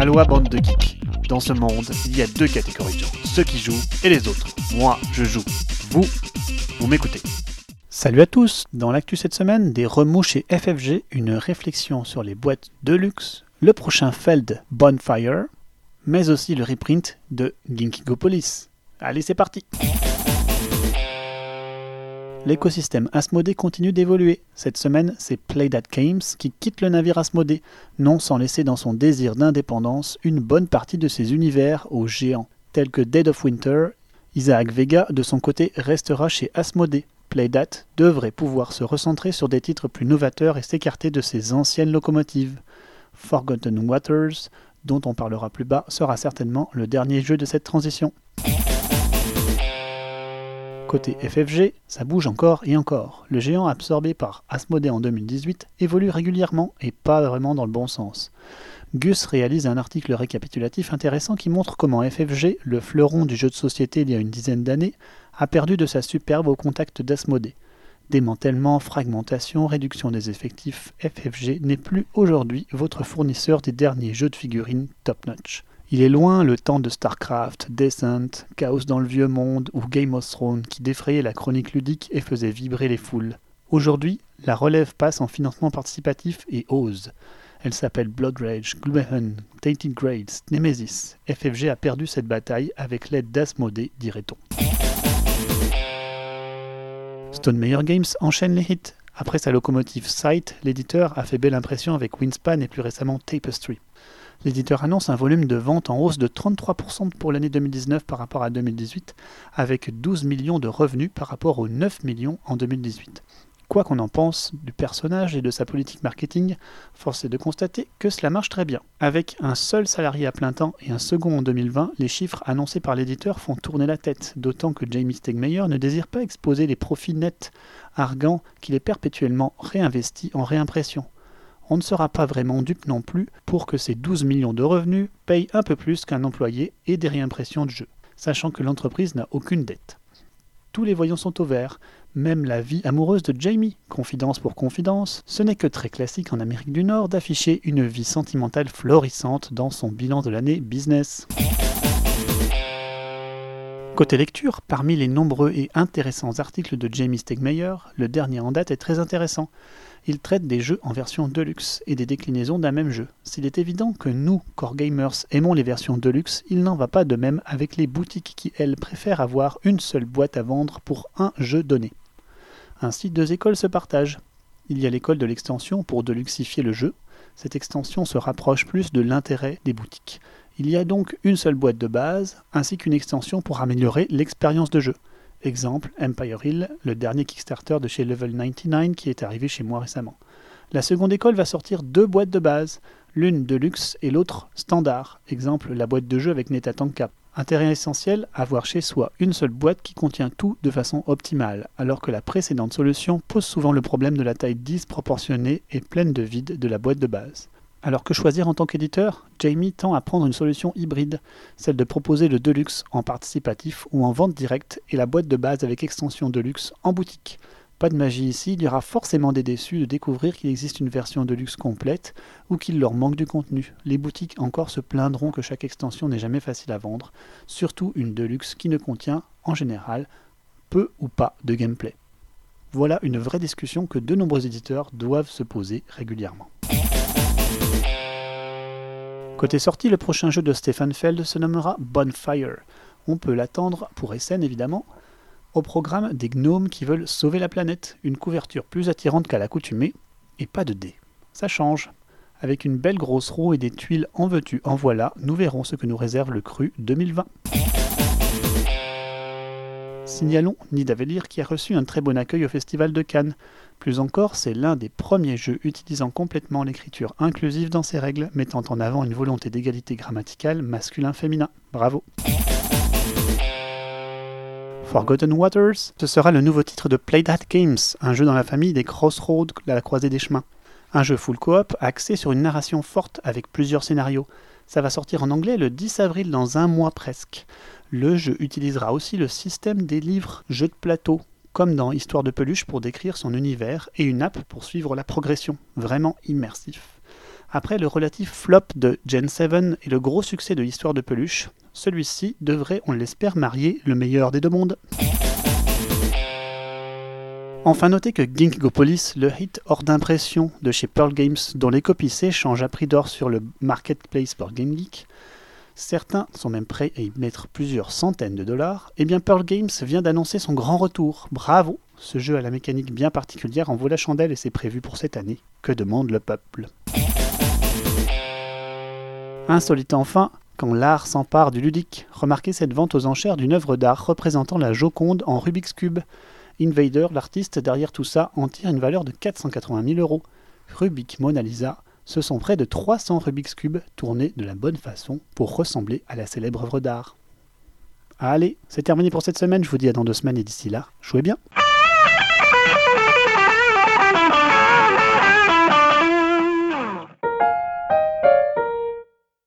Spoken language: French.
Aloha bande de geeks. Dans ce monde, il y a deux catégories de gens, ceux qui jouent et les autres. Moi, je joue. Vous, vous m'écoutez. Salut à tous Dans l'actu cette semaine, des remous chez FFG, une réflexion sur les boîtes de luxe, le prochain Feld Bonfire, mais aussi le reprint de Ginkigopolis. Allez, c'est parti L'écosystème Asmodée continue d'évoluer. Cette semaine, c'est Playdat Games qui quitte le navire Asmodée, non sans laisser dans son désir d'indépendance une bonne partie de ses univers aux géants, tels que Dead of Winter. Isaac Vega, de son côté, restera chez Asmodée. Playdat devrait pouvoir se recentrer sur des titres plus novateurs et s'écarter de ses anciennes locomotives. Forgotten Waters, dont on parlera plus bas, sera certainement le dernier jeu de cette transition. Côté FFG, ça bouge encore et encore. Le géant absorbé par Asmodee en 2018 évolue régulièrement et pas vraiment dans le bon sens. Gus réalise un article récapitulatif intéressant qui montre comment FFG, le fleuron du jeu de société il y a une dizaine d'années, a perdu de sa superbe au contact d'Asmodée. Démantèlement, fragmentation, réduction des effectifs, FFG n'est plus aujourd'hui votre fournisseur des derniers jeux de figurines top-notch. Il est loin le temps de StarCraft, Descent, Chaos dans le Vieux Monde ou Game of Thrones qui défrayait la chronique ludique et faisait vibrer les foules. Aujourd'hui, la relève passe en financement participatif et ose. Elle s'appelle Blood Rage, Gloomhaven, Tainted Grades, Nemesis. FFG a perdu cette bataille avec l'aide d'Asmodée, dirait-on. Stone Meyer Games enchaîne les hits. Après sa locomotive Sight, l'éditeur a fait belle impression avec Winspan et plus récemment Tapestry. L'éditeur annonce un volume de vente en hausse de 33% pour l'année 2019 par rapport à 2018, avec 12 millions de revenus par rapport aux 9 millions en 2018. Quoi qu'on en pense du personnage et de sa politique marketing, force est de constater que cela marche très bien. Avec un seul salarié à plein temps et un second en 2020, les chiffres annoncés par l'éditeur font tourner la tête, d'autant que Jamie Stegmeyer ne désire pas exposer les profits nets, argants qu'il est perpétuellement réinvesti en réimpression on ne sera pas vraiment dupe non plus pour que ces 12 millions de revenus payent un peu plus qu'un employé et des réimpressions de jeux, sachant que l'entreprise n'a aucune dette. Tous les voyants sont au vert, même la vie amoureuse de Jamie, confidence pour confidence, ce n'est que très classique en Amérique du Nord d'afficher une vie sentimentale florissante dans son bilan de l'année business. Côté lecture, parmi les nombreux et intéressants articles de Jamie Stegmeyer, le dernier en date est très intéressant. Il traite des jeux en version deluxe et des déclinaisons d'un même jeu. S'il est évident que nous, core gamers, aimons les versions deluxe, il n'en va pas de même avec les boutiques qui, elles, préfèrent avoir une seule boîte à vendre pour un jeu donné. Ainsi, deux écoles se partagent. Il y a l'école de l'extension pour deluxifier le jeu. Cette extension se rapproche plus de l'intérêt des boutiques. Il y a donc une seule boîte de base, ainsi qu'une extension pour améliorer l'expérience de jeu. Exemple, Empire Hill, le dernier Kickstarter de chez Level 99 qui est arrivé chez moi récemment. La seconde école va sortir deux boîtes de base, l'une de luxe et l'autre standard. Exemple, la boîte de jeu avec Netatanka. Intérêt essentiel, avoir chez soi une seule boîte qui contient tout de façon optimale, alors que la précédente solution pose souvent le problème de la taille disproportionnée et pleine de vide de la boîte de base. Alors que choisir en tant qu'éditeur Jamie tend à prendre une solution hybride, celle de proposer le Deluxe en participatif ou en vente directe et la boîte de base avec extension Deluxe en boutique. Pas de magie ici, il y aura forcément des déçus de découvrir qu'il existe une version Deluxe complète ou qu'il leur manque du contenu. Les boutiques encore se plaindront que chaque extension n'est jamais facile à vendre, surtout une Deluxe qui ne contient, en général, peu ou pas de gameplay. Voilà une vraie discussion que de nombreux éditeurs doivent se poser régulièrement. Côté sortie, le prochain jeu de Stefan Feld se nommera Bonfire. On peut l'attendre pour SN évidemment. Au programme, des gnomes qui veulent sauver la planète, une couverture plus attirante qu'à l'accoutumée, et pas de dés. Ça change. Avec une belle grosse roue et des tuiles en veux-tu, en voilà, nous verrons ce que nous réserve le cru 2020. Signalons Nidavellir qui a reçu un très bon accueil au Festival de Cannes. Plus encore, c'est l'un des premiers jeux utilisant complètement l'écriture inclusive dans ses règles, mettant en avant une volonté d'égalité grammaticale masculin-féminin. Bravo Forgotten Waters, ce sera le nouveau titre de Play That Games, un jeu dans la famille des Crossroads à la croisée des chemins. Un jeu full coop axé sur une narration forte avec plusieurs scénarios. Ça va sortir en anglais le 10 avril dans un mois presque. Le jeu utilisera aussi le système des livres jeux de plateau, comme dans Histoire de peluche pour décrire son univers, et une app pour suivre la progression, vraiment immersif. Après le relatif flop de Gen 7 et le gros succès de l'histoire de peluche, celui-ci devrait, on l'espère, marier le meilleur des deux mondes. Enfin, notez que Ginkgopolis, le hit hors d'impression de chez Pearl Games, dont les copies s'échangent à prix d'or sur le marketplace pour GameGeek, certains sont même prêts à y mettre plusieurs centaines de dollars, et eh bien Pearl Games vient d'annoncer son grand retour. Bravo Ce jeu à la mécanique bien particulière en vaut la chandelle et c'est prévu pour cette année. Que demande le peuple? Insolite enfin, quand l'art s'empare du ludique, remarquez cette vente aux enchères d'une œuvre d'art représentant la Joconde en Rubik's Cube. Invader, l'artiste derrière tout ça, en tire une valeur de 480 000 euros. Rubik Mona Lisa, ce sont près de 300 Rubik's Cube tournés de la bonne façon pour ressembler à la célèbre œuvre d'art. Allez, c'est terminé pour cette semaine, je vous dis à dans deux semaines et d'ici là, jouez bien